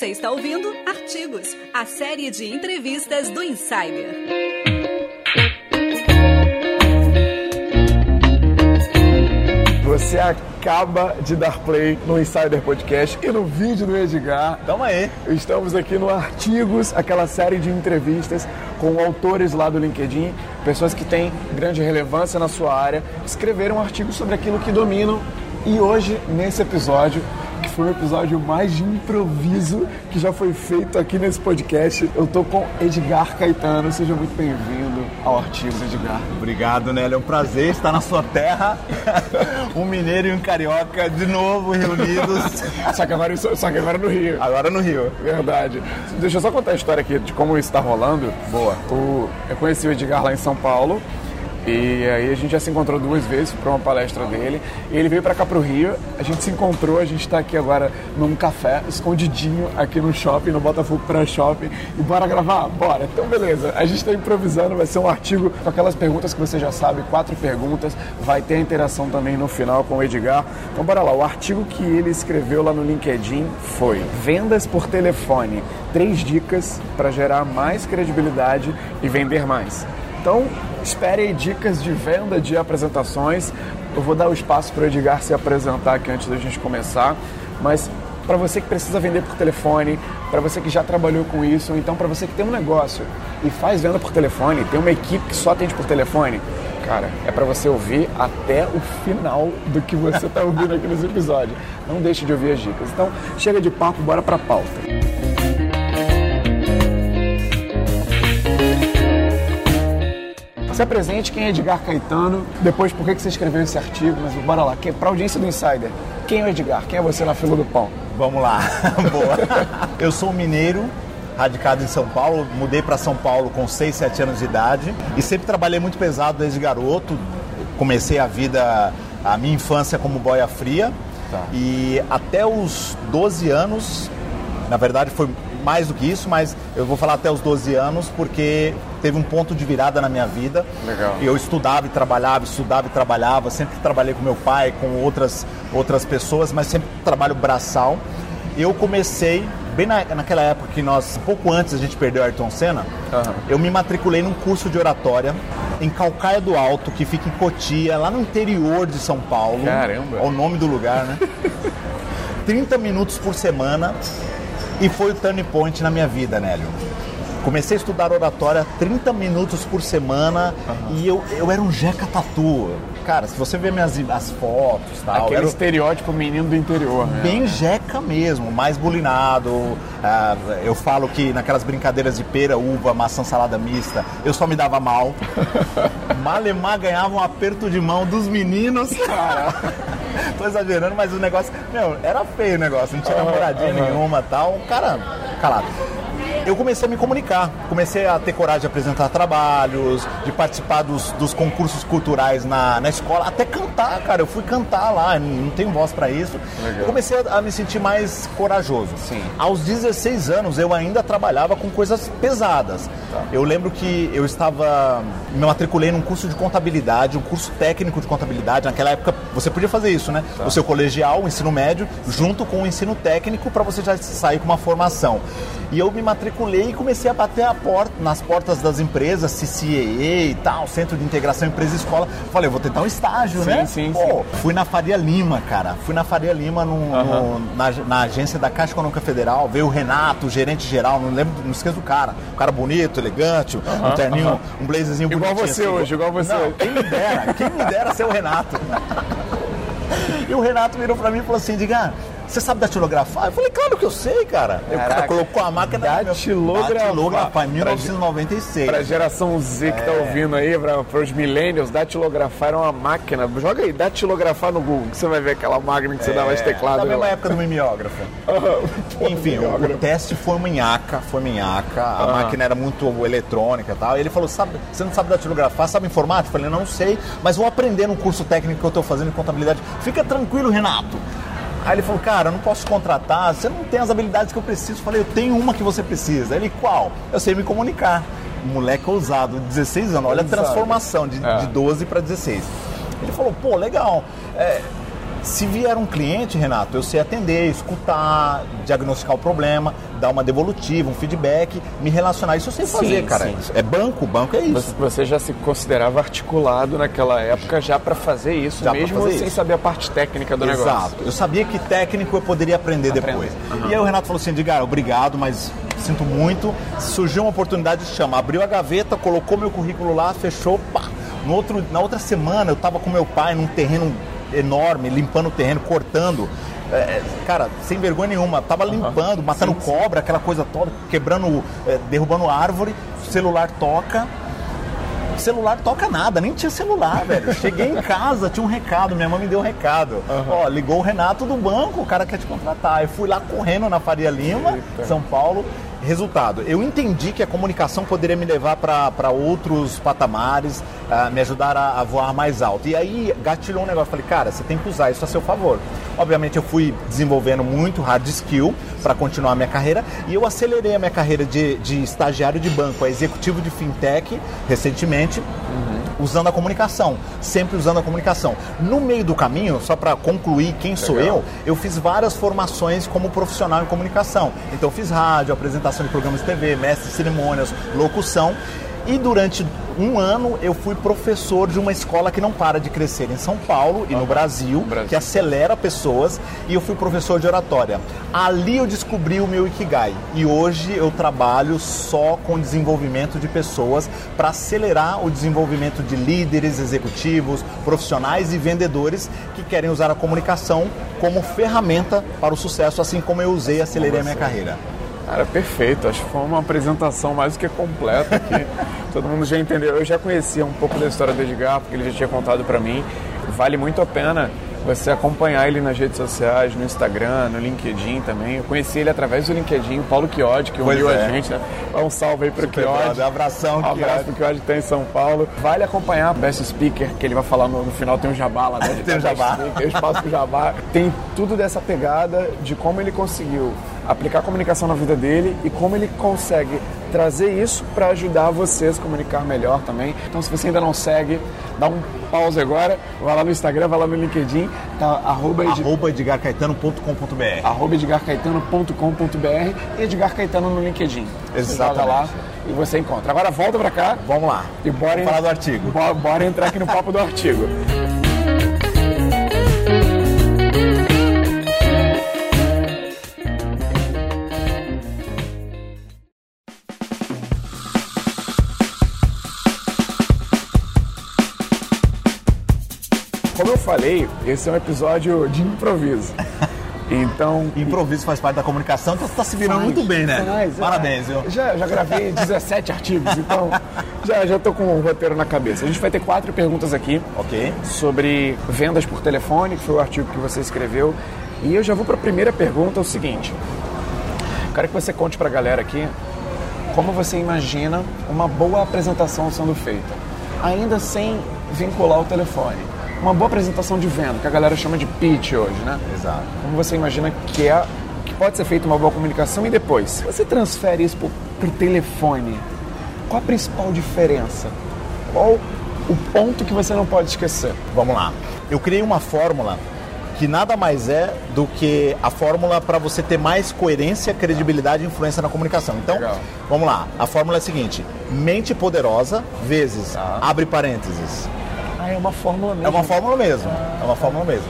Você está ouvindo Artigos, a série de entrevistas do Insider. Você acaba de dar play no Insider Podcast e no vídeo do Edgar. Tamo aí. Estamos aqui no Artigos, aquela série de entrevistas com autores lá do LinkedIn, pessoas que têm grande relevância na sua área, escreveram um artigos sobre aquilo que dominam. E hoje, nesse episódio, foi o episódio mais de improviso que já foi feito aqui nesse podcast. Eu tô com Edgar Caetano, seja muito bem-vindo ao Artigos, Edgar. Obrigado, Nélio. É um prazer estar na sua terra. um mineiro e um carioca de novo reunidos. só, que agora, só que agora no Rio. Agora no Rio. Verdade. Deixa eu só contar a história aqui de como isso está rolando. Boa. O, eu conheci o Edgar lá em São Paulo. E aí a gente já se encontrou duas vezes para uma palestra dele. Ele veio para cá pro Rio, a gente se encontrou, a gente está aqui agora num café, escondidinho aqui no shopping, no Botafogo Pré Shopping. E bora gravar? Bora. Então beleza, a gente está improvisando, vai ser um artigo com aquelas perguntas que você já sabe, quatro perguntas. Vai ter a interação também no final com o Edgar. Então bora lá, o artigo que ele escreveu lá no LinkedIn foi Vendas por telefone, três dicas para gerar mais credibilidade e vender mais. Então, espere dicas de venda de apresentações. Eu vou dar o espaço para o Edgar se apresentar aqui antes da gente começar, mas para você que precisa vender por telefone, para você que já trabalhou com isso, ou então para você que tem um negócio e faz venda por telefone, tem uma equipe que só atende por telefone, cara, é para você ouvir até o final do que você está ouvindo aqui nesse episódio. Não deixe de ouvir as dicas. Então, chega de papo, bora para a pauta. Se apresente, quem é Edgar Caetano, depois por que você escreveu esse artigo, mas bora lá, para a audiência do Insider, quem é o Edgar? Quem é você na fila do pão? Vamos lá, boa. Eu sou mineiro, radicado em São Paulo, mudei para São Paulo com 6, 7 anos de idade e sempre trabalhei muito pesado desde garoto. Comecei a vida, a minha infância como boia fria tá. e até os 12 anos, na verdade foi mais do que isso, mas eu vou falar até os 12 anos porque teve um ponto de virada na minha vida. Legal. Eu estudava e trabalhava, estudava e trabalhava, sempre trabalhei com meu pai, com outras, outras pessoas, mas sempre trabalho braçal. Eu comecei, bem na, naquela época que nós, um pouco antes a gente perdeu Ayrton Senna, uhum. eu me matriculei num curso de oratória em Calcaia do Alto, que fica em Cotia, lá no interior de São Paulo. Caramba! É o nome do lugar, né? 30 minutos por semana e foi o turning point na minha vida, Nélio. Comecei a estudar oratória 30 minutos por semana uhum. e eu, eu era um jeca tatu. Cara, se você ver minhas as fotos tal, Aquele era... estereótipo menino do interior, né? Bem jeca mesmo, mais bulinado. Uh, eu falo que naquelas brincadeiras de pera, uva, maçã, salada mista, eu só me dava mal. Malemar ganhava um aperto de mão dos meninos. Cara. Tô exagerando, mas o negócio, meu, era feio o negócio, não tinha uhum, namoradinha uhum. nenhuma tal. Cara, calado eu comecei a me comunicar, comecei a ter coragem de apresentar trabalhos, de participar dos, dos concursos culturais na, na escola, até cantar, cara. Eu fui cantar lá, não tenho voz para isso. Legal. Comecei a, a, me sentir mais corajoso. Sim. Aos 16 anos eu ainda trabalhava com coisas pesadas. Tá. Eu lembro que eu estava. Me matriculei num curso de contabilidade, um curso técnico de contabilidade. Naquela época você podia fazer isso, né? Tá. O seu colegial, o ensino médio, junto com o ensino técnico para você já sair com uma formação. E eu me matriculei e comecei a bater a porta, nas portas das empresas, CCAA e tal, Centro de Integração Empresa-Escola. Falei, eu vou tentar um estágio, sim, né? Sim, Pô, sim. Fui na Faria Lima, cara. Fui na Faria Lima no, uhum. no, na, na, agência da Caixa Econômica Federal. Veio o Renato, o gerente geral, não lembro, não esqueço do cara. Um cara bonito, elegante, uhum, um terninho, uhum. um blazerzinho bonito. Igual você assim, hoje, igual você. Não, quem me dera, quem me dera ser o Renato. E o Renato virou pra mim e falou assim, diga, você sabe datilografar? Eu falei, claro que eu sei, cara. Caraca, o cara colocou a máquina datilografar. datilografar em 1996. Pra geração Z que tá é. tá ouvindo aí, pra, pros millennials, datilografar era uma máquina. Joga aí, datilografar no Google, que você vai ver aquela máquina que você é, dava as teclados. Na mesma época do mimeógrafo. Enfim, o, o, teste foi minhaca, foi minhaca. A máquina era muito eletrônica e tal. E ele falou, sabe, você não sabe datilografar, sabe informática? Eu falei, não sei, mas vou aprender no curso técnico que eu tô fazendo em contabilidade. Fica tranquilo, Renato. Aí ele falou, cara, eu não posso contratar, você não tem as habilidades que eu preciso. Eu falei, eu tenho uma que você precisa. Ele, qual? Eu sei me comunicar. Moleque ousado, 16 anos, olha a transformação de, é. de 12 para 16. Ele falou, pô, legal. É, Se vier um cliente, Renato, eu sei atender, escutar, diagnosticar o problema, dar uma devolutiva, um feedback, me relacionar. Isso eu sei fazer, Sim, cara. sim. É banco, banco é isso. Você, já se considerava articulado naquela época já para fazer isso, Já mesmo fazer sem isso. saber a parte técnica do Exato. negócio. Eu sabia que técnico eu poderia aprender depois. E aí o Renato falou assim, Edgar, obrigado, mas sinto muito. Surgiu uma oportunidade de chama. Abriu a gaveta, colocou meu currículo lá, fechou, pá. No outro, na outra semana eu estava com meu pai num terreno enorme, limpando o terreno, cortando. É, cara, sem vergonha nenhuma, tava limpando, matando cobra, aquela coisa toda, quebrando, é, derrubando árvore, celular toca, celular toca nada, nem tinha celular, velho. Cheguei em casa, tinha um recado, minha mãe me deu um recado. Ó, ligou o Renato do banco, o cara quer te contratar. Eu fui lá correndo na Faria Lima, Eita. São Paulo. Resultado, eu entendi que a comunicação poderia me levar para outros patamares, ah, me ajudar a, a voar mais alto. E aí gatilhou um negócio, falei, cara, você tem que usar isso a seu favor. Obviamente eu fui desenvolvendo muito hard skill para continuar a minha carreira e eu acelerei a minha carreira de, de estagiário de banco, a executivo de fintech recentemente, usando a comunicação, sempre usando a comunicação. No meio do caminho, só para concluir quem sou Legal. eu, eu fiz várias formações como profissional em comunicação. Então eu fiz rádio, apresentação de programas de TV, mestre de cerimônias, locução. E durante um ano eu fui professor de uma escola que não para de crescer em São Paulo e no Brasil, Brasil. que acelera pessoas, e eu fui professor de oratória. Ali eu descobri o meu Ikigai. E hoje eu trabalho só com desenvolvimento de pessoas para acelerar o desenvolvimento de líderes, executivos, profissionais e vendedores que querem usar a comunicação como ferramenta para o sucesso, assim como eu usei e acelerei a minha carreira. Cara, perfeito. Acho que foi uma apresentação mais do que completa aqui. Todo mundo já entendeu. Eu já conhecia um pouco da história do Edgar, porque ele já tinha contado para mim. Vale muito a pena você acompanhar ele nas redes sociais, no Instagram, no LinkedIn também. Eu conheci ele através do LinkedIn, o Paulo Chiodi, que uniu é. a gente. Né? Um salve aí pro Super Chiodi. abração, Um abraço Chiodi. pro Chiodi que tá em São Paulo. Vale acompanhar o Best Speaker, que ele vai falar no, no final, tem um jabá lá, né? Tem um jabá. Tem espaço pro jabá. Tem tudo dessa pegada de como ele conseguiu aplicar a comunicação na vida dele e como ele consegue trazer isso para ajudar você a se comunicar melhor também. Então, se você ainda não segue, dá um pause agora, vai lá no Instagram, vai lá no LinkedIn, tá arroba, ed, Arroba edgarcaetano.com.br arroba edgarcaetano.com.br e Edgar Caetano no LinkedIn. Você Exatamente. lá e você encontra. Agora volta para cá Vamos lá. e bora, Vamos falar do artigo. Bora, bora entrar aqui no papo do artigo. Falei, esse é um episódio de improviso. Então, Improviso faz parte da comunicação, então você está se virando Faz, muito bem, né? faz, é. Parabéns, viu? Já, já gravei 17 artigos, então já, já tô com o roteiro na cabeça. A gente vai ter quatro perguntas aqui Ok. sobre vendas por telefone, que foi o artigo que você escreveu. E eu já vou para a primeira pergunta, é o seguinte. Quero que você conte para a galera aqui como você imagina uma boa apresentação sendo feita, ainda sem vincular o telefone. Uma boa apresentação de venda, que a galera chama de pitch hoje, né? Exato. Como você imagina que é que pode ser feita uma boa comunicação e depois, se você transfere isso para o telefone, qual a principal diferença? Qual o ponto que você não pode esquecer? Vamos lá. Eu criei uma fórmula que nada mais é do que a fórmula para você ter mais coerência, credibilidade e influência na comunicação. Então, Legal. vamos lá. A fórmula é a seguinte: mente poderosa vezes Tá. abre parênteses. Ah, é uma fórmula mesmo. É uma fórmula mesmo. É uma fórmula mesmo.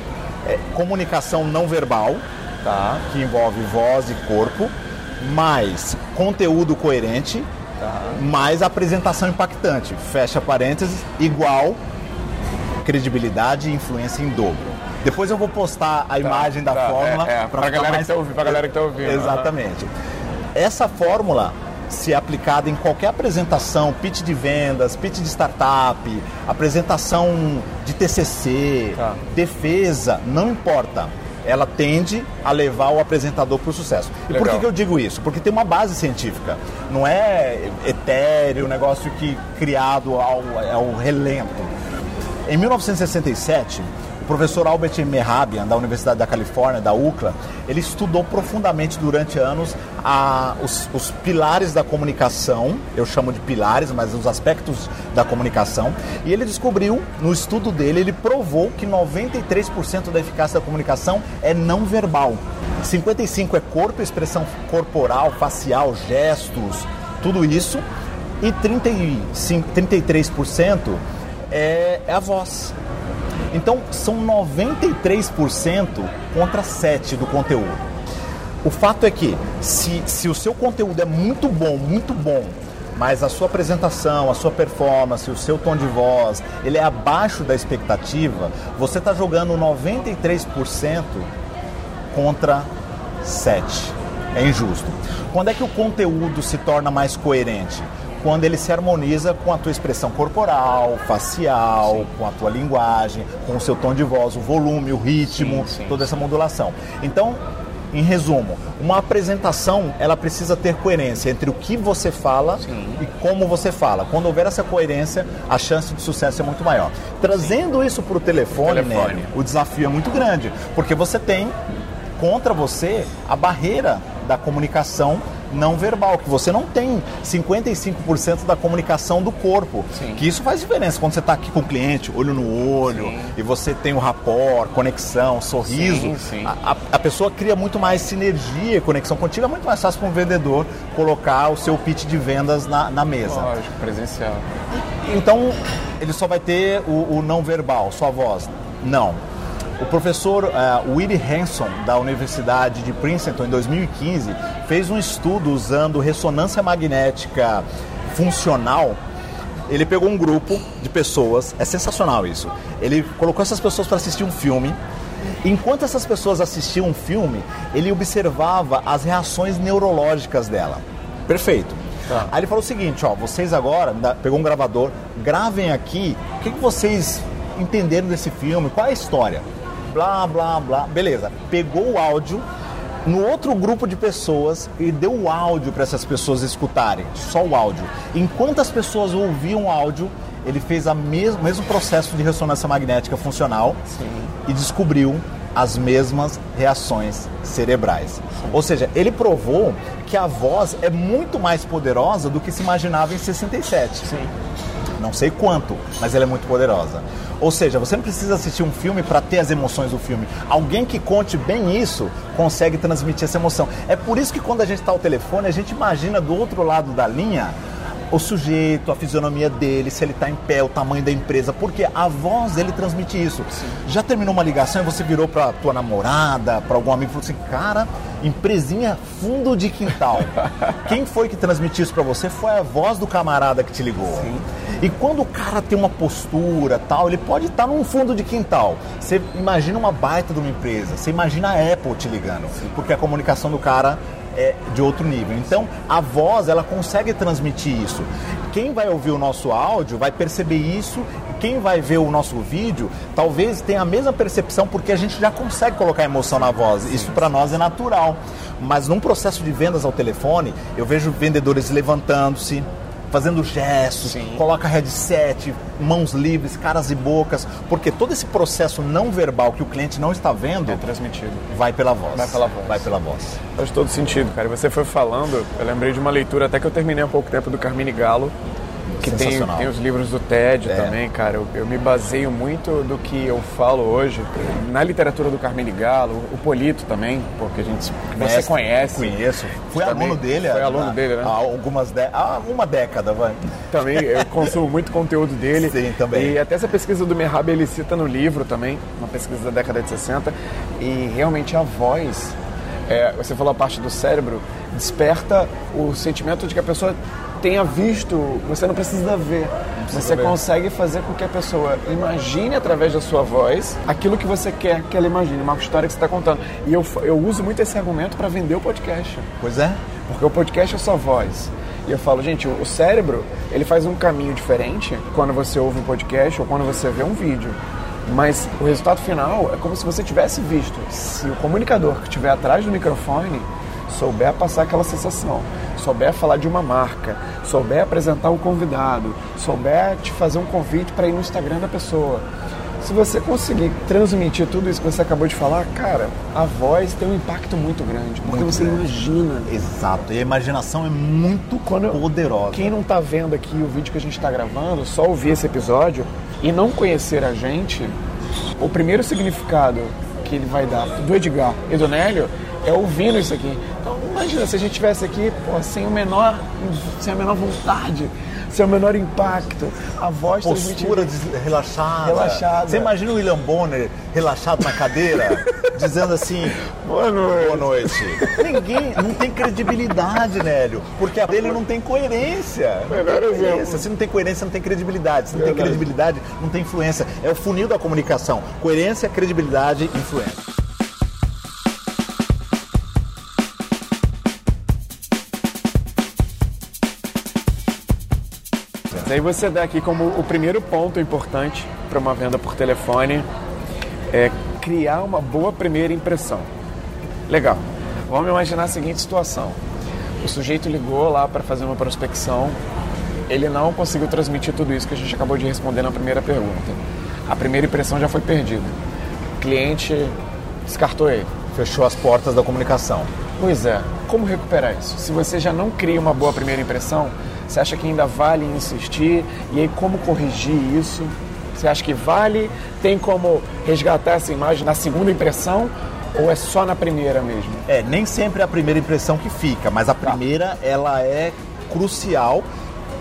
É comunicação não verbal, tá? Que envolve voz e corpo, mais conteúdo coerente, mais apresentação impactante. Fecha parênteses, igual credibilidade e influência em dobro. Depois eu vou postar a imagem da tá, fórmula é, é, pra ficar galera mais- que tá ouvindo, galera que tá ouvindo, Exatamente. Essa fórmula se é aplicada em qualquer apresentação, pitch de vendas, pitch de startup, apresentação de TCC, Tá. defesa, não importa. Ela tende a levar o apresentador para o sucesso. E por Legal. que, que eu digo isso? Porque tem uma base científica. Não é etéreo, negócio que criado ao, ao relento. Em 1967, o professor Albert Mehrabian, da Universidade da Califórnia, da UCLA, ele estudou profundamente durante anos a, os, os pilares da comunicação, eu chamo de pilares, mas os aspectos da comunicação, e ele descobriu, no estudo dele, ele provou que 93% da eficácia da comunicação é não verbal. 55% é corpo, expressão corporal, facial, gestos, tudo isso, e 35, 33% é, é a voz. Então são 93% contra 7% do conteúdo. O fato é que se, se o seu conteúdo é muito bom, muito bom, mas a sua apresentação, a sua performance, o seu tom de voz, ele é abaixo da expectativa, você está jogando 93% contra 7. É injusto. Quando é que o conteúdo se torna mais coerente? Quando ele se harmoniza com a tua expressão corporal, facial, sim. com a tua linguagem, com o seu tom de voz, o volume, o ritmo, sim, sim. toda essa modulação. Então, em resumo, uma apresentação ela precisa ter coerência entre o que você fala e como você fala. Quando houver essa coerência, a chance de sucesso é muito maior. Trazendo isso para o telefone, telefone. Né, o desafio é muito grande, porque você tem contra você a barreira da comunicação não verbal, que você não tem 55% da comunicação do corpo. Sim. Que isso faz diferença quando você está aqui com o cliente, olho no olho, sim. e você tem o rapport, conexão, sorriso. Sim, a, a, pessoa cria muito mais sinergia, conexão contigo. É muito mais fácil para um vendedor colocar o seu pitch de vendas na, na mesa. Lógico, presencial. Então, ele só vai ter o, o não verbal, sua voz. Não o professor uh, Willie Hanson, da Universidade de Princeton, em 2015, fez um estudo usando ressonância magnética funcional. Ele pegou um grupo de pessoas, é sensacional isso. Ele colocou essas pessoas para assistir um filme. Enquanto essas pessoas assistiam um filme, ele observava as reações neurológicas dela. Perfeito. Tá. Aí ele falou o seguinte, ó, vocês agora, pegou um gravador, gravem aqui o que, que vocês entenderam desse filme, qual é a história blá, blá, blá. Beleza, pegou o áudio no outro grupo de pessoas e deu o áudio para essas pessoas escutarem, só o áudio. Enquanto as pessoas ouviam o áudio, ele fez o mesmo, mesmo processo de ressonância magnética funcional Sim. e descobriu as mesmas reações cerebrais. Sim. Ou seja, ele provou que a voz é muito mais poderosa do que se imaginava em 67. Sim. Não sei quanto, mas ela é muito poderosa. Ou seja, você não precisa assistir um filme para ter as emoções do filme. Alguém que conte bem isso consegue transmitir essa emoção. É por isso que quando a gente está ao telefone, a gente imagina do outro lado da linha o sujeito, a fisionomia dele, se ele está em pé, o tamanho da empresa, porque a voz dele transmite isso. Sim. Já terminou uma ligação e você virou para tua namorada, para algum amigo e falou assim: "Cara, empresinha fundo de quintal". Quem foi que transmitiu isso para você? Foi a voz do camarada que te ligou. Sim. E quando o cara tem uma postura tal, ele pode estar num fundo de quintal. Você imagina uma baita de uma empresa, você imagina a Apple te ligando, porque a comunicação do cara é de outro nível. Então, a voz, ela consegue transmitir isso. Quem vai ouvir o nosso áudio vai perceber isso. Quem vai ver o nosso vídeo, talvez tenha a mesma percepção, porque a gente já consegue colocar emoção na voz. Isso para nós é natural. Mas num processo de vendas ao telefone, eu vejo vendedores levantando-se, fazendo gestos, Sim. coloca headset, mãos livres, caras e bocas, porque todo esse processo não verbal que o cliente não está vendo é transmitido. Vai pela voz. Vai pela voz. Vai pela voz. Faz todo sentido, cara. E você foi falando, eu lembrei de uma leitura até que eu terminei há pouco tempo do Carmine Galo, que tem, tem os livros do TED é. também, cara. Eu, eu, me baseio muito do que eu falo hoje na literatura do Carmine Galo, o Polito também, porque a gente que você conhece. Conheço. Fui aluno dele. Foi aluno dele, né? Há algumas de... há uma década, vai. Também eu consumo muito conteúdo dele. Sim, também. E até essa pesquisa do Merhab ele cita no livro também, uma pesquisa da década de 60, e realmente a voz é, você falou a parte do cérebro, desperta o sentimento de que a pessoa tenha visto, você não precisa ver. Precisa você ver. consegue fazer com que a pessoa imagine através da sua voz aquilo que você quer que ela imagine, uma história que você está contando. E eu, eu uso muito esse argumento para vender o podcast. Pois é. Porque o podcast é sua voz. E eu falo, gente, o cérebro, ele faz um caminho diferente quando você ouve um podcast ou quando você vê um vídeo. Mas o resultado final é como se você tivesse visto. Se o comunicador que estiver atrás do microfone souber passar aquela sensação, souber falar de uma marca, souber apresentar um convidado, souber te fazer um convite para ir no Instagram da pessoa, Se você conseguir transmitir tudo isso que você acabou de falar, cara, a voz tem um impacto muito grande, porque Muito você grande. imagina. Exato. E a imaginação é muito Quando- poderosa. Quem não tá vendo aqui o vídeo que a gente está gravando, só ouvir esse episódio e não conhecer a gente, o primeiro significado que ele vai dar do Edgar e do Nélio é ouvindo isso aqui. Então imagina se a gente tivesse aqui pô, sem o menor, sem a menor vontade, sem o menor impacto, a voz Postura des- relaxada. Relaxada. Você imagina o William Bonner relaxado na cadeira, dizendo assim: Boa noite. Boa noite. Ninguém não tem credibilidade, Nélio, porque a dele não tem coerência. Não tem coerência. Se não tem coerência, não tem credibilidade. Se não tem credibilidade, não tem influência. É o funil da comunicação: coerência, credibilidade, influência. Daí você dá aqui como o primeiro ponto importante para uma venda por telefone é criar uma boa primeira impressão. Legal. Vamos imaginar a seguinte situação. O sujeito ligou lá para fazer uma prospecção, ele não conseguiu transmitir tudo isso que a gente acabou de responder na primeira pergunta. A primeira impressão já foi perdida. O cliente descartou ele. Fechou as portas da comunicação. Pois é, como recuperar isso? Se você já não cria uma boa primeira impressão, você acha que ainda vale insistir? E aí, como corrigir isso? Você acha que vale? Tem como resgatar essa imagem na segunda impressão? Ou é só na primeira mesmo? É, nem sempre é a primeira impressão que fica, mas a primeira ela é crucial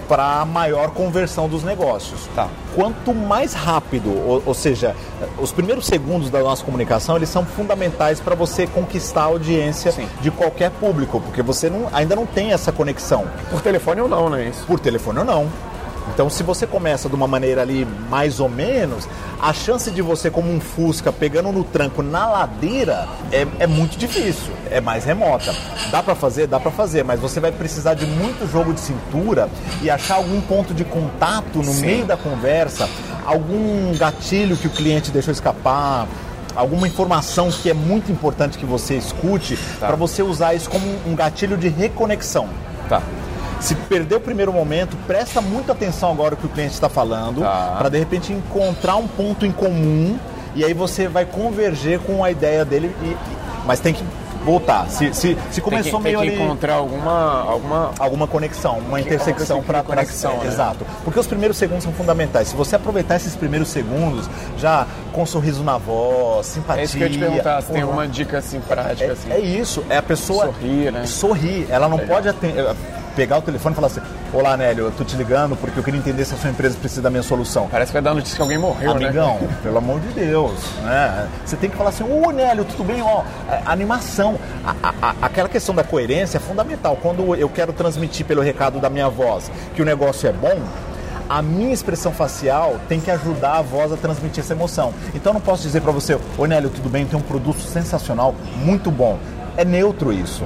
para a maior conversão dos negócios. Tá. Quanto mais rápido, ou, ou seja, os primeiros segundos da nossa comunicação, eles são fundamentais para você conquistar a audiência Sim. de qualquer público, porque você não- ainda não tem essa conexão, Por telefone ou não, né? Isso. por telefone ou não. Então, se você começa de uma maneira ali mais ou menos, a chance de você, como um Fusca, pegando no tranco na ladeira é, é muito difícil, é mais remota. Dá pra fazer? Dá pra fazer, mas você vai precisar de muito jogo de cintura e achar algum ponto de contato no Sim. meio da conversa, algum gatilho que o cliente deixou escapar. Alguma informação que é muito importante que você escute, Tá. para você usar isso como um gatilho de reconexão. Tá. Se perder o primeiro momento, presta muita atenção agora o que o cliente está falando, Tá. para de repente encontrar um ponto em comum e aí você vai converger com a ideia dele. e- mas tem que voltar. Se, se, se Tem começou que, tem meio que ali encontrar alguma, alguma alguma conexão, uma intersecção para conexão, né? Exato. Porque os primeiros segundos são fundamentais. Se você aproveitar esses primeiros segundos, já com um sorriso na voz, simpatia. É isso que eu te perguntar, se tem uma dica assim prática assim. É, é isso, é a pessoa Sorrir, né? sorrir. Ela não Legal. pode aten- eh, pegar o telefone e falar assim: Olá, Nélio, eu tô te ligando porque eu queria entender se a sua empresa precisa da minha solução. Parece que vai dar notícia que alguém morreu, Amigão, né? pelo amor de Deus, né? Você tem que falar assim, ô Nélio, tudo bem? Ó, animação. A- a- aquela questão da coerência é fundamental. Quando eu quero transmitir pelo recado da minha voz que o negócio é bom, a minha expressão facial tem que ajudar a voz a transmitir essa emoção. Então eu não posso dizer pra você, ô Nélio, tudo bem? Tem um produto sensacional, muito bom. É neutro isso.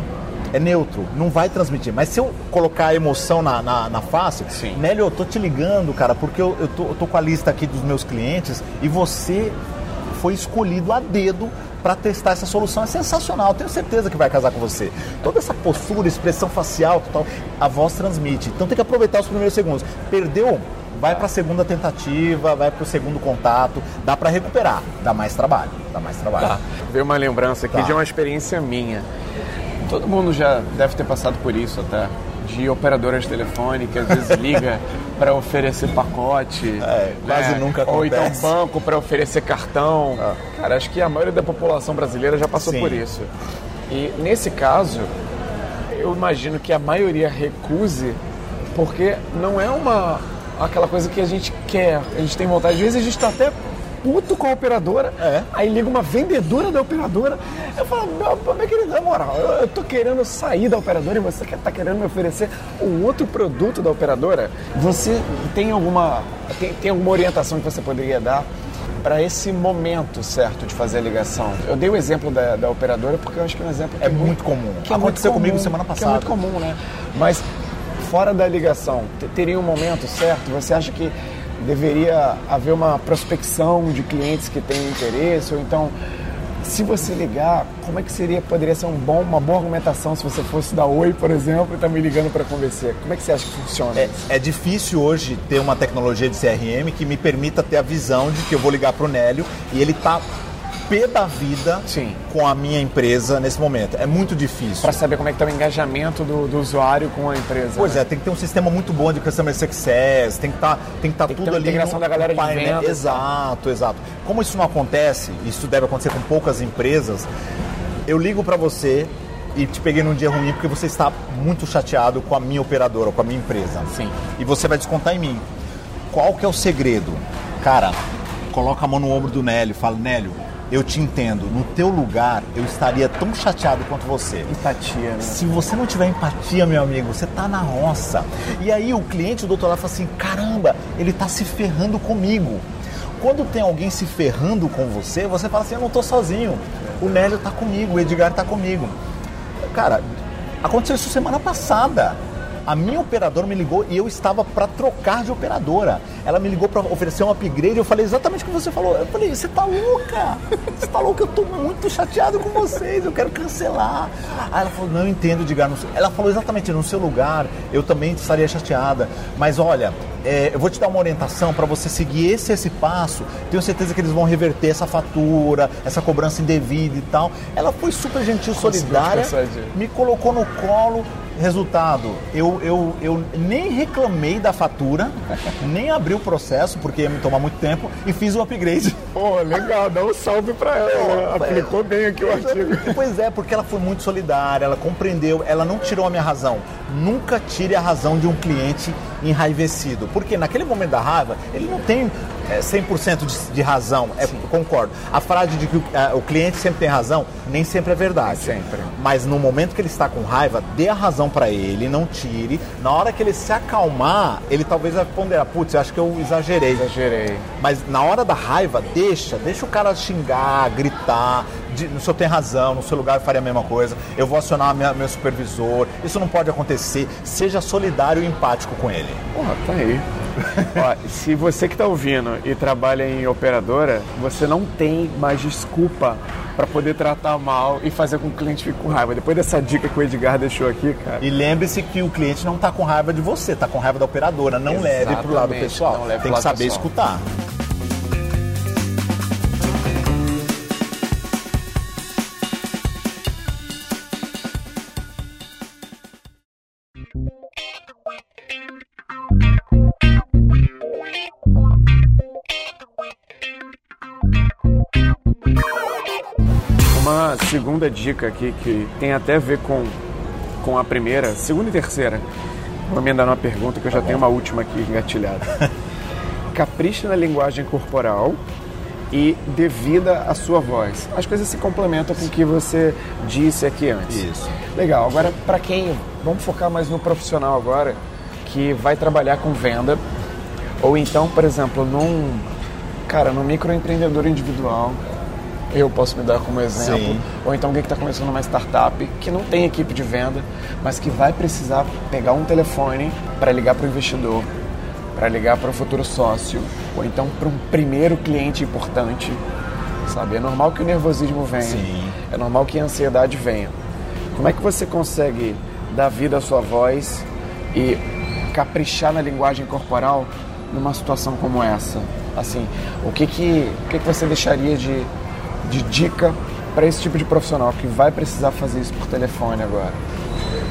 É neutro, não vai transmitir. Mas se eu colocar a emoção na, na, na face, Sim. Nélio, eu tô te ligando, cara, porque eu, eu, tô, eu tô com a lista aqui dos meus clientes e você foi escolhido a dedo para testar essa solução. É sensacional, tenho certeza que vai casar com você. Toda essa postura, expressão facial, tal, a voz transmite. Então tem que aproveitar os primeiros segundos. Perdeu? Vai para a segunda tentativa, vai para o segundo contato, dá para recuperar, dá mais trabalho, dá mais trabalho. Tá. Veio uma lembrança aqui Tá. de uma experiência minha. Todo mundo já deve ter passado por isso até. De operadora de telefone que às vezes liga para oferecer pacote. né? É, quase nunca Ou então acontece. banco para oferecer cartão. Cara, acho que a maioria da população brasileira já passou Sim. por isso. E nesse caso, eu imagino que a maioria recuse porque não é uma aquela coisa que a gente quer, a gente tem vontade. Às vezes a gente está até puto com a operadora, É. aí liga uma vendedora da operadora, eu falo, meu, meu querido, na moral, eu, eu tô querendo sair da operadora e você que tá querendo me oferecer um outro produto da operadora, você tem alguma, tem, tem alguma orientação que você poderia dar para esse momento certo de fazer a ligação? Eu dei o exemplo da, da operadora porque eu acho que é um exemplo que É muito comum. que é muito Aconteceu comigo comum, semana Que é passada. muito comum, né? Mas fora da ligação, te- teria um momento certo? Você acha que deveria haver uma prospecção de clientes que têm interesse? Ou então se você ligar, como é que seria, poderia ser um bom, uma boa argumentação se você fosse dar oi, por exemplo, e tá me ligando para convencer? Como é que você acha que funciona? É, é, difícil hoje ter uma tecnologia de CRM que me permita ter a visão de que eu vou ligar para o Nélio e ele tá pé da vida Sim. com a minha empresa nesse momento. É muito difícil. Para saber como é que está o engajamento do, do, usuário com a empresa. Pois né? é, tem que ter um sistema muito bom de customer success, tem que tá, estar tá tudo ter ali. integração da galera de venda. Exato, exato. Como isso não acontece, isso deve acontecer com poucas empresas, eu ligo para você e te peguei num dia ruim porque você está muito chateado com a minha operadora, com a minha empresa. Sim. E você vai descontar em mim. Qual que é o segredo? Cara, coloca a mão no ombro do Nélio fala, Nélio, eu te entendo. No teu lugar, eu estaria tão chateado quanto você. Empatia, né? Se você não tiver empatia, meu amigo, você tá na roça. E aí o cliente do doutor lá fala assim: caramba, ele tá se ferrando comigo. Quando tem alguém se ferrando com você, você fala assim: eu não tô sozinho. O Nélio tá comigo, o Edgar tá comigo. Cara, aconteceu isso semana passada. A minha operadora me ligou e eu estava para trocar de operadora. Ela me ligou para oferecer um upgrade. Eu falei exatamente o que você falou. Eu falei: você tá louca? Você tá louca? Eu tô muito chateado com vocês. Eu quero cancelar. Aí ela falou: não entendo, Edgar. Ela falou exatamente no seu lugar. Eu também estaria chateada. Mas olha, é, eu vou te dar uma orientação para você seguir esse esse passo. Tenho certeza que eles vão reverter essa fatura, essa cobrança indevida e tal. Ela foi super gentil, solidária, me colocou no colo. Resultado, eu, eu, eu nem reclamei da fatura, nem abri o processo, porque ia me tomar muito tempo, e fiz o upgrade. Pô, legal, dá um salve pra ela. ela aplicou bem aqui o artigo. Pois é, porque ela foi muito solidária, ela compreendeu, ela não tirou a minha razão. Nunca tire a razão de um cliente enraivecido. Porque naquele momento da raiva, ele não tem é, 100% de, de razão, é, concordo. A frase de que o, é, o, cliente sempre tem razão, nem sempre é verdade. Sempre. Mas no momento que ele está com raiva, dê a razão para ele, não tire. Na hora que ele se acalmar, ele talvez vai ponderar, putz, eu acho que eu exagerei. Exagerei. Mas na hora da raiva, deixa, deixa o cara xingar, gritar, de, o senhor tem razão, no seu lugar eu faria a mesma coisa, eu vou acionar minha, meu supervisor, isso não pode acontecer, seja solidário e empático com ele. Porra, tá aí. Ó, se você que está ouvindo e trabalha em operadora, você não tem mais desculpa para poder tratar mal e fazer com que o cliente fique com raiva. Depois dessa dica que o Edgar deixou aqui, cara. E lembre-se que o cliente não está com raiva de você, está com raiva da operadora. Não Exatamente, leve para o lado pessoal. Tem que saber pessoal. escutar. Segunda dica aqui que tem até a ver com, com a primeira, segunda e terceira. Vou emendar uma pergunta que eu já tá tenho uma última aqui engatilhada. Capricha na linguagem corporal e devida a sua voz. As coisas se complementam com o que você disse aqui antes. Isso. Legal. Agora, para quem. Vamos focar mais no profissional agora, que vai trabalhar com venda. Ou então, por exemplo, num. Cara, num microempreendedor individual eu posso me dar como exemplo. Sim. Ou então alguém que está começando uma startup que não tem equipe de venda, mas que vai precisar pegar um telefone para ligar para o investidor, para ligar para o futuro sócio, ou então para um primeiro cliente importante. Sabe? É normal que o nervosismo venha. Sim. É normal que a ansiedade venha. Como é que você consegue dar vida à sua voz e caprichar na linguagem corporal numa situação como essa? Assim, o que que, o que, que você deixaria de de dica para esse tipo de profissional que vai precisar fazer isso por telefone agora?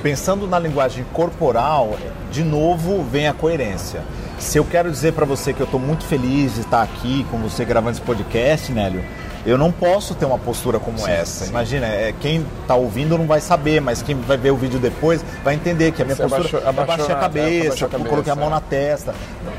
Pensando na linguagem corporal, de novo vem a coerência. Se eu quero dizer para você que eu estou muito feliz de estar aqui com você gravando esse podcast, Nélio, eu não posso ter uma postura como sim, essa. Sim. Imagina, é, quem está ouvindo não vai saber, mas quem vai ver o vídeo depois vai entender que a minha Você postura abaixou, abaixou abaixei a cabeça, é, coloquei a mão na testa.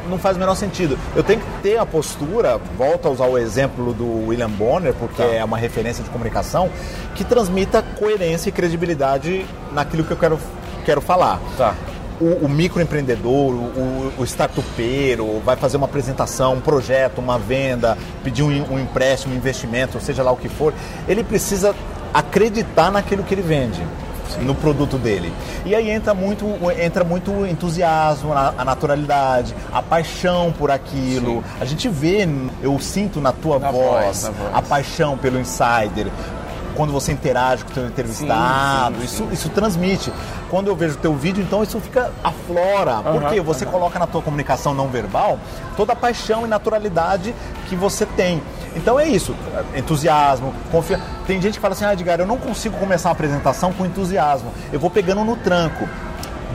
Não faz o menor sentido. Eu tenho que ter a postura, volto a usar o exemplo do William Bonner, porque tá. é uma referência de comunicação, que transmita coerência e credibilidade naquilo que eu quero, quero falar. Tá o, o microempreendedor, o, o startupeiro, vai fazer uma apresentação, um projeto, uma venda, pedir um, um empréstimo, um investimento, seja lá o que for, ele precisa acreditar naquilo que ele vende. no produto dele. E aí entra muito, entra muito entusiasmo, a, naturalidade, a paixão por aquilo. Sim. A gente vê, eu sinto na tua voz, voz, voz. a paixão pelo insider. Quando você interage com o teu entrevistado, Sim, sim, isso, sim. isso transmite. Quando eu vejo o teu vídeo, então isso fica aflora. Porque Aham, você coloca na tua comunicação não verbal toda a paixão e naturalidade que você tem. Então é isso, entusiasmo, confiança. Tem gente que fala assim, ah, Edgar, eu não consigo começar uma apresentação com entusiasmo. Eu vou pegando no tranco.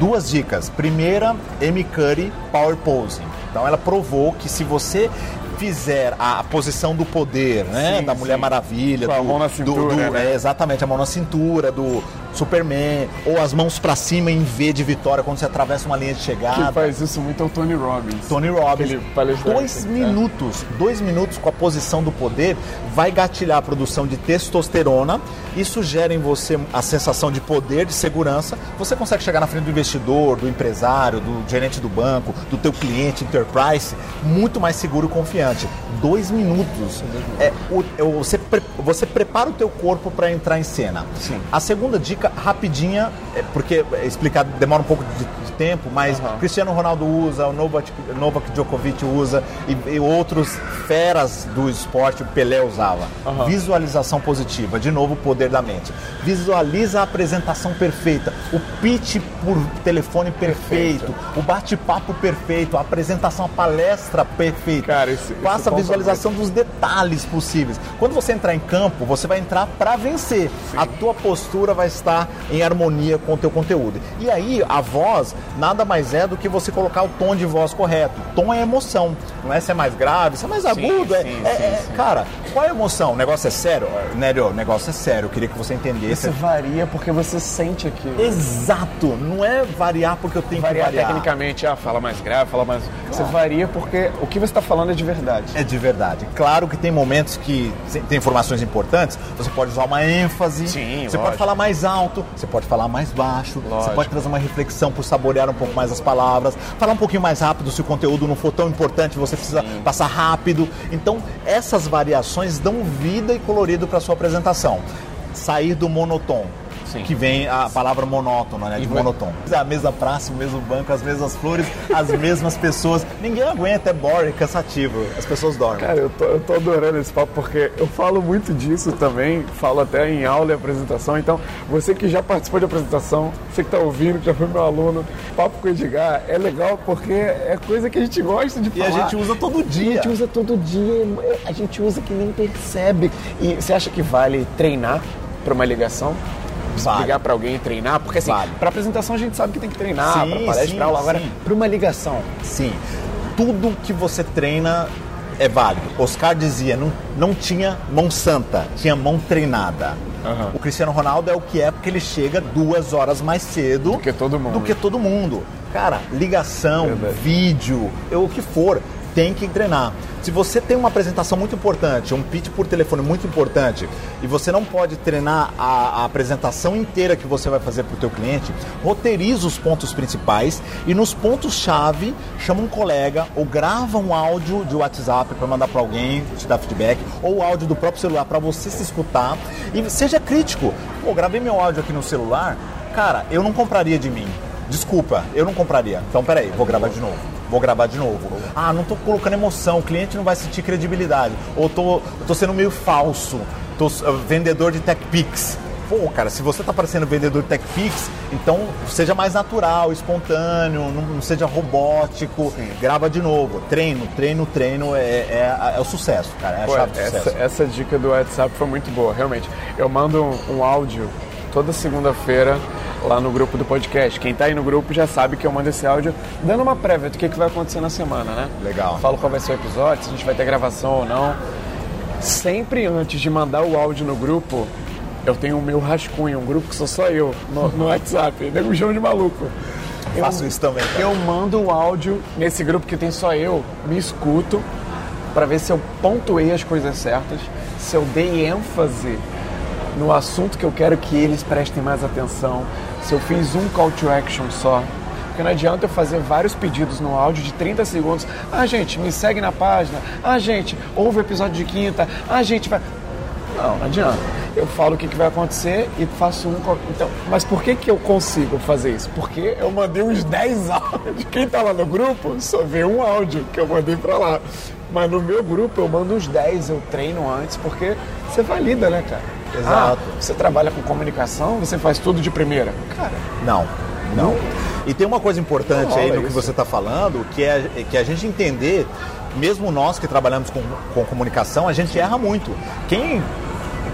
Duas dicas. Primeira, Amy Curry Power Pose. Então ela provou que se você fizer a, posição do poder, né, Sim, da Mulher sim. Maravilha, Com a do- mão na do- cintura, do- né? é, exatamente, a mão na cintura do Superman, ou as mãos pra cima em V de vitória quando você atravessa uma linha de chegada. Quem faz isso muito é o Tony Robbins. Tony Robbins. Dois é. minutos, dois minutos com a posição do poder vai gatilhar a produção de testosterona. Isso gera em você a sensação de poder, de segurança. Você consegue chegar na frente do investidor, do empresário, do gerente do banco, do teu cliente, enterprise, muito mais seguro e confiante. Dois minutos. É, o- é o- você, pre- você prepara o teu corpo para entrar em cena. Sim. A segunda dica, rapidinha, é porque é explicar demora um pouco de, de tempo, mas Aham. Cristiano Ronaldo usa, o Novak, Novak Djokovic usa e, e outros feras do esporte, o Pelé usava. Aham. Visualização positiva, de novo o poder da mente. Visualiza a apresentação perfeita, o pitch por telefone perfeito, o bate-papo perfeito, a apresentação, a palestra perfeita. Cara, esse Faça a ponto é visualização dos detalhes possíveis. Quando você entrar em campo, você vai entrar para vencer. A tua postura vai estar em harmonia com o teu conteúdo. E aí, a voz nada mais é do que você colocar o tom de voz correto. Tom é emoção. Não é se é mais grave, se é mais agudo. é- sim, é- sim, é- sim. Cara, qual é a emoção? O negócio é sério? Nério, o negócio é sério. Eu queria que você entendesse. Isso varia porque você sente aquilo. Exato. Não é variar porque eu tenho Variar que variar. tecnicamente, ah, fala mais grave, fala mais. Você varia porque o que você está falando é de verdade. É de verdade. Claro que tem momentos que tem informações importantes, você pode usar uma ênfase, Sim, você pode lógico. falar mais alto, você pode falar mais baixo, você Lógico. pode trazer uma reflexão por saborear um pouco mais as palavras, falar um pouquinho mais rápido se o conteúdo não for tão importante, você precisa passar rápido. Então, essas variações dão vida e colorido para sua apresentação. Sair do monotom. Sim. Que vem a palavra monótona, né? De vai- monotom. A mesma praça, o mesmo banco, as mesmas flores, as mesmas pessoas. Ninguém aguenta, é boring, cansativo. As pessoas dormem. Cara, eu tô, eu tô adorando esse papo porque eu falo muito disso também, falo até em aula e apresentação. Então, você que já participou de apresentação, você que tá ouvindo, que já foi meu aluno, papo com o Edgar é legal porque é coisa que a gente gosta de E falar. a gente usa todo A dia. gente usa todo dia, a gente usa que nem percebe. E você acha que vale treinar para uma ligação? Vale. Ligar para alguém e treinar? Porque assim, Vale. para apresentação a gente sabe que tem que treinar, para palestra, sim, pra aula. Agora, para uma ligação, Sim. Tudo que você treina é válido. Oscar dizia, não, não tinha mão santa, tinha mão treinada. Aham. O Cristiano Ronaldo é o que é porque ele chega duas horas mais cedo Do que todo mundo. Do que todo mundo. Cara, ligação, Verdade. vídeo, eu- o que for, tem que treinar. Se você tem uma apresentação muito importante, um pitch por telefone muito importante, e você não pode treinar a, a apresentação inteira que você vai fazer para o teu cliente, roteiriza os pontos principais e nos pontos-chave chama um colega ou grava um áudio de WhatsApp para mandar para alguém, te dar feedback, ou áudio do próprio celular para você se escutar e seja crítico. Pô, gravei meu áudio aqui no celular, cara, eu não compraria de mim. Desculpa, eu não compraria. Então, peraí, vou gravar de novo. Vou gravar de novo. Ah, não tô colocando emoção, o cliente não vai sentir credibilidade. Ou tô, tô sendo meio falso. Tô uh, vendedor de TechPix. Pô, cara, se você tá parecendo vendedor de TechPix, então seja mais natural, espontâneo, não, não seja robótico. Grava de novo. Treino, treino, treino é, é, é o sucesso, cara. É a Pô, chave do essa, sucesso. essa dica do WhatsApp foi muito boa, realmente. Eu mando um, um áudio toda segunda-feira lá no grupo do podcast. Quem tá aí no grupo já sabe que eu mando esse áudio dando uma prévia do que, que vai acontecer na semana, né? Legal. Falo qual vai ser o episódio, se a gente vai ter gravação ou não. Sempre antes de mandar o áudio no grupo, eu tenho o meu rascunho, um grupo que sou só eu, no, no WhatsApp. Nego chama de maluco. Eu- Faço isso também, cara. Eu mando o áudio nesse grupo que tem só eu, me escuto, para ver se eu pontuei as coisas certas, se eu dei ênfase no assunto que eu quero que eles prestem mais atenção, se eu fiz um call to action só. Porque não adianta eu fazer vários pedidos no áudio de 30 segundos. Ah, gente, me segue na página. Ah, gente, ouve o episódio de quinta. Ah, gente, vai. Não, não adianta. Eu falo o que, que vai acontecer e faço um. Então, mas por que, que eu consigo fazer isso? Porque eu mandei uns 10 áudios. Quem tá lá no grupo só vê um áudio que eu mandei pra lá. Mas no meu grupo eu mando uns 10, eu treino antes, porque você valida, né, cara? Exato. Ah, você trabalha com comunicação, você faz tudo de primeira. Cara, Não, não. E tem uma coisa importante Não aí no que isso. você está falando, que é que a gente entender, mesmo nós que trabalhamos com, com comunicação, a gente erra muito. Quem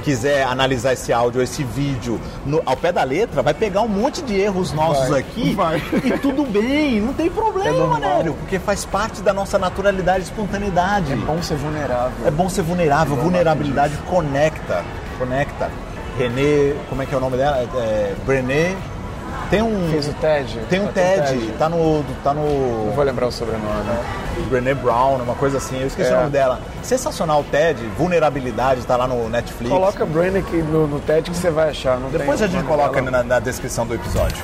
quiser analisar esse áudio, esse vídeo no- ao pé da letra, vai pegar um monte de erros nossos Vai, aqui vai. e tudo bem, não tem É problema. Nélio, porque faz parte da nossa naturalidade e espontaneidade. é bom ser vulnerável. É bom ser vulnerável, vulnerabilidade conecta. Conecta. René, como é que é o nome dela? É, é, Brené. Tem um. Fez o TED? Tem um Tá, TED, tá no. Tá Não no. vou lembrar o sobrenome. Brené Brown, uma coisa assim, eu esqueci É. o nome dela. Sensacional o TED, vulnerabilidade, tá lá no Netflix. Coloca aqui no, no TED que você vai achar. Não Depois a gente coloca na, na descrição do episódio.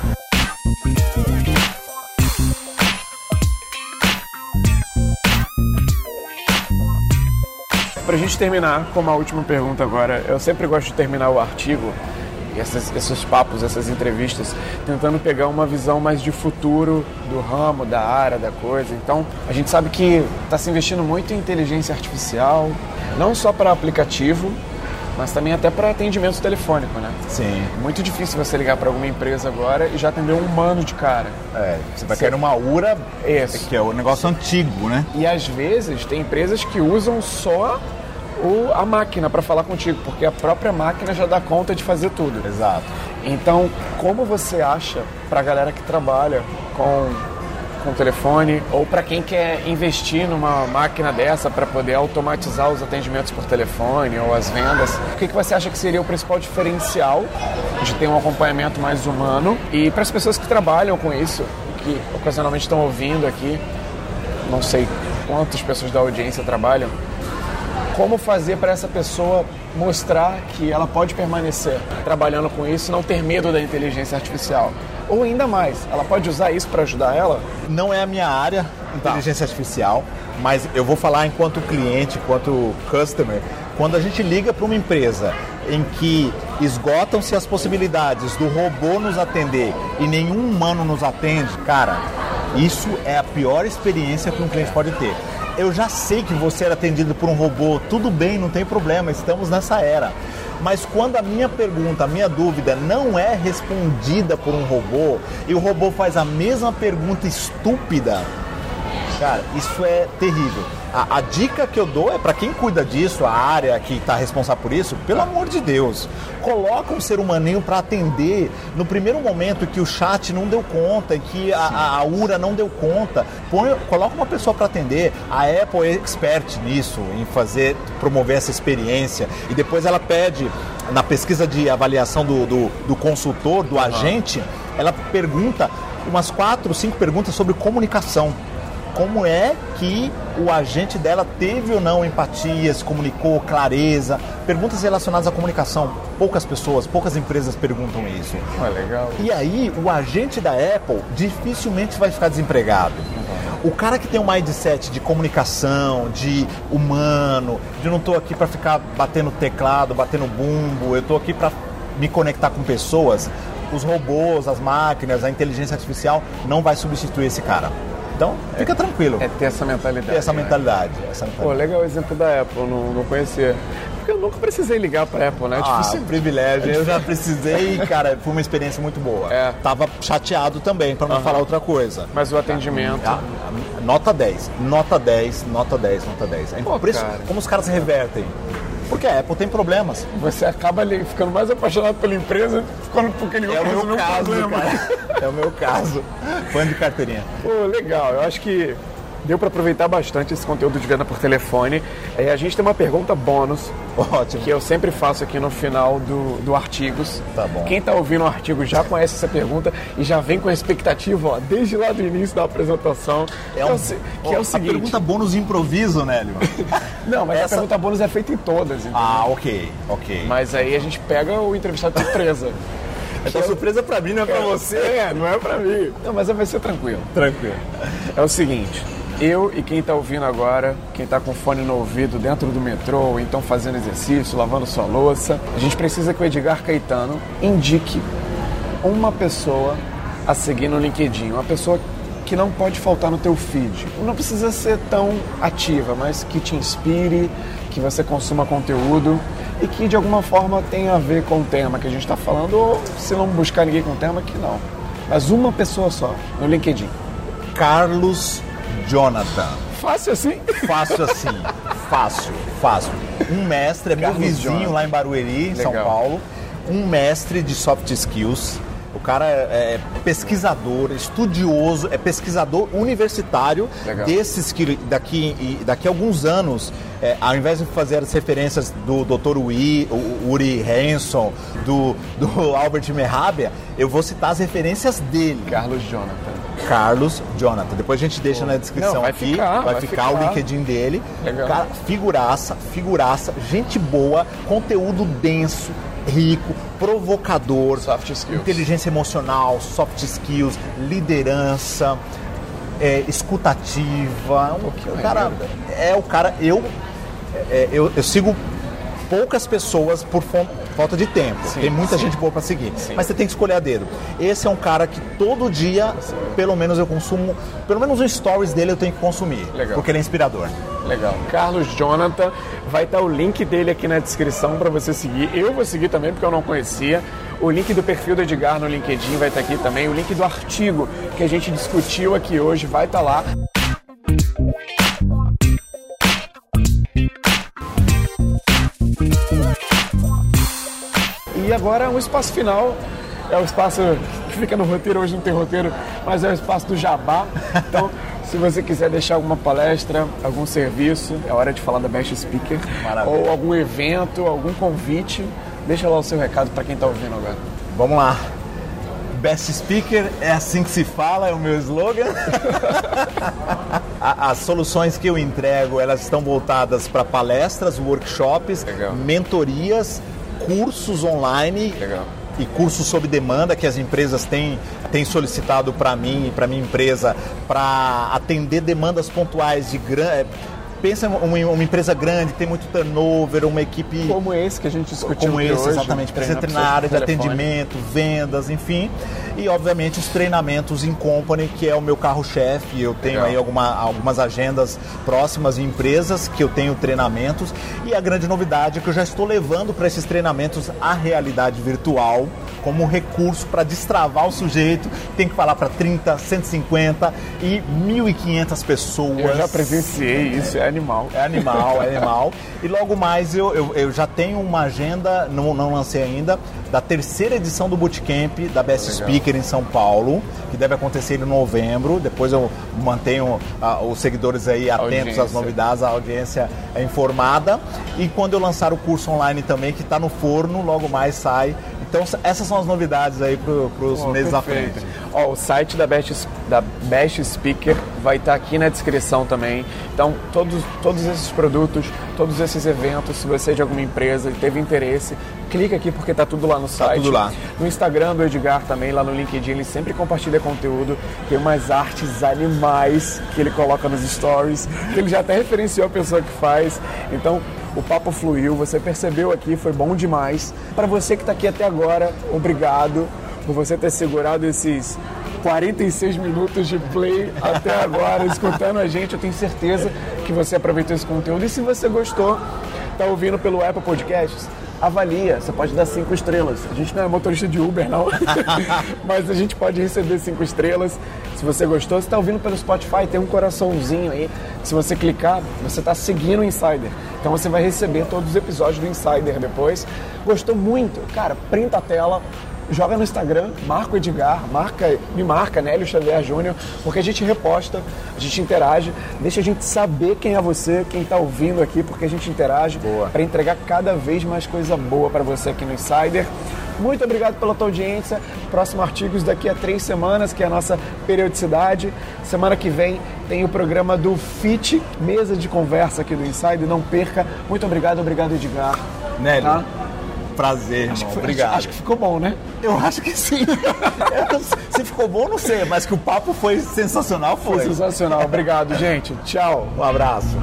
Gente terminar com uma última pergunta agora, eu sempre gosto de terminar o artigo, essas- esses papos, essas entrevistas, tentando pegar uma visão mais de futuro do ramo, da área, da coisa. Então, a gente sabe que está se investindo muito em inteligência artificial, não só para aplicativo, mas também até para atendimento telefônico, né? Sim. Muito difícil você ligar para alguma empresa agora e já atender um humano de cara. É, você vai cair numa URA, Isso. que é o negócio antigo, né? E às vezes tem empresas que usam só o, a máquina para falar contigo, porque a própria máquina já dá conta de fazer tudo. Exato. Então, como você acha para a galera que trabalha com com telefone ou para quem quer investir numa máquina dessa para poder automatizar os atendimentos por telefone ou as vendas, o que, que você acha que seria o principal diferencial de ter um acompanhamento mais humano e para as pessoas que trabalham com isso, que ocasionalmente estão ouvindo aqui, não sei quantas pessoas da audiência trabalham, como fazer para essa pessoa mostrar que ela pode permanecer trabalhando com isso e não ter medo da inteligência artificial? Ou ainda mais, ela pode usar isso para ajudar ela? Não é a minha área, inteligência artificial, mas eu vou falar enquanto cliente, enquanto customer. Quando a gente liga para uma empresa em que esgotam-se as possibilidades do robô nos atender e nenhum humano nos atende, cara, isso é a pior experiência que um cliente pode ter. Eu já sei que você era atendido por um robô, tudo bem, não tem problema, estamos nessa era. Mas quando a minha pergunta, a minha dúvida não é respondida por um robô e o robô faz a mesma pergunta estúpida, cara, isso é terrível. A, a dica que eu dou é para quem cuida disso, a área que está responsável por isso, pelo amor de Deus, coloca um ser humaninho para atender no primeiro momento que o chat não deu conta, que a, a, URA não deu conta, põe, coloca uma pessoa para atender. A Apple é expert nisso, em fazer, promover essa experiência. E depois ela pede, na pesquisa de avaliação do, do, do consultor, do agente, ela pergunta umas quatro, cinco perguntas sobre comunicação como é que o agente dela teve ou não empatia, se comunicou, clareza, perguntas relacionadas à comunicação. Poucas pessoas, poucas empresas perguntam isso. Ah, legal. E aí, o agente da Apple dificilmente vai ficar desempregado. O cara que tem um mindset de comunicação, de humano, de não estou aqui para ficar batendo teclado, batendo bumbo, eu estou aqui para me conectar com pessoas, os robôs, as máquinas, a inteligência artificial não vai substituir esse cara. Então, fica tranquilo. É ter essa mentalidade. Ter essa né? mentalidade. Essa Pô, mentalidade. legal o exemplo da Apple, não, não conhecia. Porque eu nunca precisei ligar pra Apple, né? É Ah, difícil. privilégio. Eu já precisei e, cara, foi uma experiência muito boa. É. Tava chateado também, para não falar outra coisa. Mas o atendimento. Ah, nota 10, nota 10, nota 10, nota 10. É Pô, por isso, cara. como os caras se revertem. Porque a Apple tem problemas. Você acaba ficando mais apaixonado pela empresa ficando porque ele É o meu caso, problema. cara. É o meu caso. Fã de carteirinha. Pô, legal. Eu acho que deu para aproveitar bastante esse conteúdo de venda por telefone. É, a gente tem uma pergunta bônus Ótimo. que eu sempre faço aqui no final do, do artigos. Tá bom. Quem está ouvindo o artigo já conhece essa pergunta e já vem com a expectativa, ó, desde lá do início da apresentação. que, é o, que é o a seguinte. pergunta bônus improviso, Nélio. Não, mas essa- a pergunta bônus é feita em todas, entendeu? ah, ok, ok. Mas aí a gente pega o entrevistado de surpresa. Essa surpresa pra mim não é pra você. É, não é pra mim. Não, mas vai ser tranquilo. Tranquilo. É o seguinte, eu e quem está ouvindo agora, quem está com fone no ouvido dentro do metrô, então fazendo exercício, lavando sua louça, a gente precisa que o Edgar Caetano indique uma pessoa a seguir no LinkedIn, uma pessoa que não pode faltar no teu feed. Não precisa ser tão ativa, mas que te inspire, que você consuma conteúdo e que de alguma forma tenha a ver com o tema que a gente está falando, ou se não buscar ninguém com o tema, que não. Mas uma pessoa só no LinkedIn. Carlos Jonathan. Fácil assim? Fácil assim. fácil, fácil. Um mestre, é meu Carlos vizinho Jonathan. lá em Barueri, em São. Paulo. Um mestre de soft skills. O cara é pesquisador, estudioso, é pesquisador universitário Legal. desses que daqui, daqui a alguns anos, é, ao invés de fazer as referências do Dr. Uri, o- Uri Hanson, do, do Albert Merhabia, eu vou citar as referências dele. Carlos Jonathan. Carlos Jonathan. Depois a gente deixa na descrição Não, vai aqui. ficar, vai, vai ficar, o ficar. LinkedIn dele. Legal. Cara, figuraça, figuraça, gente boa, conteúdo denso, rico, provocador, Soft skills. inteligência emocional, soft skills, liderança, é, escutativa. Um, que o cara é o cara. Eu, é, eu, eu sigo poucas pessoas por falta de tempo. Sim, tem muita sim. gente boa para seguir. Sim. Mas você tem que escolher a dedo. Esse é um cara que todo dia, pelo menos eu consumo, pelo menos os stories dele eu tenho que consumir. Legal. Porque ele é inspirador. Legal. Carlos Jonathan, vai estar o link dele aqui na descrição para você seguir. Eu vou seguir também porque eu não conhecia. O link do perfil do Edgar no LinkedIn vai estar aqui também. O link do artigo que a gente discutiu aqui hoje vai estar lá. E agora o espaço final é o espaço que fica no roteiro, hoje não tem roteiro, mas é o espaço do jabá. Então, se você quiser deixar alguma palestra, algum serviço, é hora de falar da Best Speaker, Maravilha. ou algum evento, algum convite, deixa lá o seu recado para quem está ouvindo agora. Vamos lá. Best Speaker é assim que se fala, é o meu slogan. As soluções que eu entrego, elas estão voltadas para palestras, workshops, Legal. mentorias, cursos online Legal. e cursos sob demanda que as empresas têm, têm solicitado para mim e para minha empresa para atender demandas pontuais de grande. Pensa em uma, empresa grande, tem muito turnover, uma equipe Como esse que a gente discutiu como esse, hoje, exatamente. Precisa treinar na área de telefone. atendimento, vendas, enfim. E, obviamente, os treinamentos em company, que é o meu carro-chefe. Eu tenho Legal. aí alguma- algumas agendas próximas em empresas que eu tenho treinamentos. E a grande novidade é que eu já estou levando para esses treinamentos a realidade virtual como um recurso para destravar o sujeito. Tem que falar para 30, 150 e 1.500 pessoas. Eu já presenciei isso, é animal. É animal, é animal. E logo mais eu, eu, eu já tenho uma agenda, não, não lancei ainda, da terceira edição do Bootcamp da Best Legal. Speaker em São Paulo, que deve acontecer em novembro. Depois eu mantenho ah, os seguidores aí atentos Audiência. às novidades, a audiência é informada. E quando eu lançar o curso online também, que está no forno, logo mais sai. Então essas são as novidades aí para os meses à frente. O site da Best, da Best Speaker vai estar aqui na descrição também. Então, todos, todos esses produtos, todos esses eventos, se você é de alguma empresa e teve interesse, clica aqui porque tá tudo lá no site. tudo lá. No Instagram do Edgar também, lá no LinkedIn, ele sempre compartilha conteúdo. Tem umas artes animais que ele coloca nos stories, que ele já até referenciou a pessoa que faz. Então, o papo fluiu, você percebeu aqui, foi bom demais. Para você que está aqui até agora, obrigado por você ter segurado esses 46 minutos de play até agora, escutando a gente. Eu tenho certeza que você aproveitou esse conteúdo. E se você gostou, está ouvindo pelo Apple Podcasts, avalia. Você pode dar cinco estrelas. A gente não é motorista de Uber, não. Mas a gente pode receber cinco estrelas. Se você gostou, se está ouvindo pelo Spotify, tem um coraçãozinho aí. Se você clicar, você está seguindo o Insider. Então você vai receber todos os episódios do Insider depois. Gostou muito? Cara, printa a tela joga no Instagram, marca o Edgar, marca, me marca, Nélio Xavier Júnior, porque a gente reposta, a gente interage, deixa a gente saber quem é você, quem está ouvindo aqui, porque a gente interage para entregar cada vez mais coisa boa para você aqui no Insider. Muito obrigado pela tua audiência. Próximo artigos daqui a três semanas, que é a nossa periodicidade. Semana que vem tem o programa do FIT, mesa de conversa aqui do Insider. Não perca. Muito obrigado, obrigado, Edgar. Nélio, Tá? Prazer, irmão. Foi- Obrigado. Acho que ficou bom, né? Eu acho que sim. Se ficou bom, não sei, mas que o papo foi sensacional, foi. Sensacional. Obrigado, gente. Tchau. Um abraço.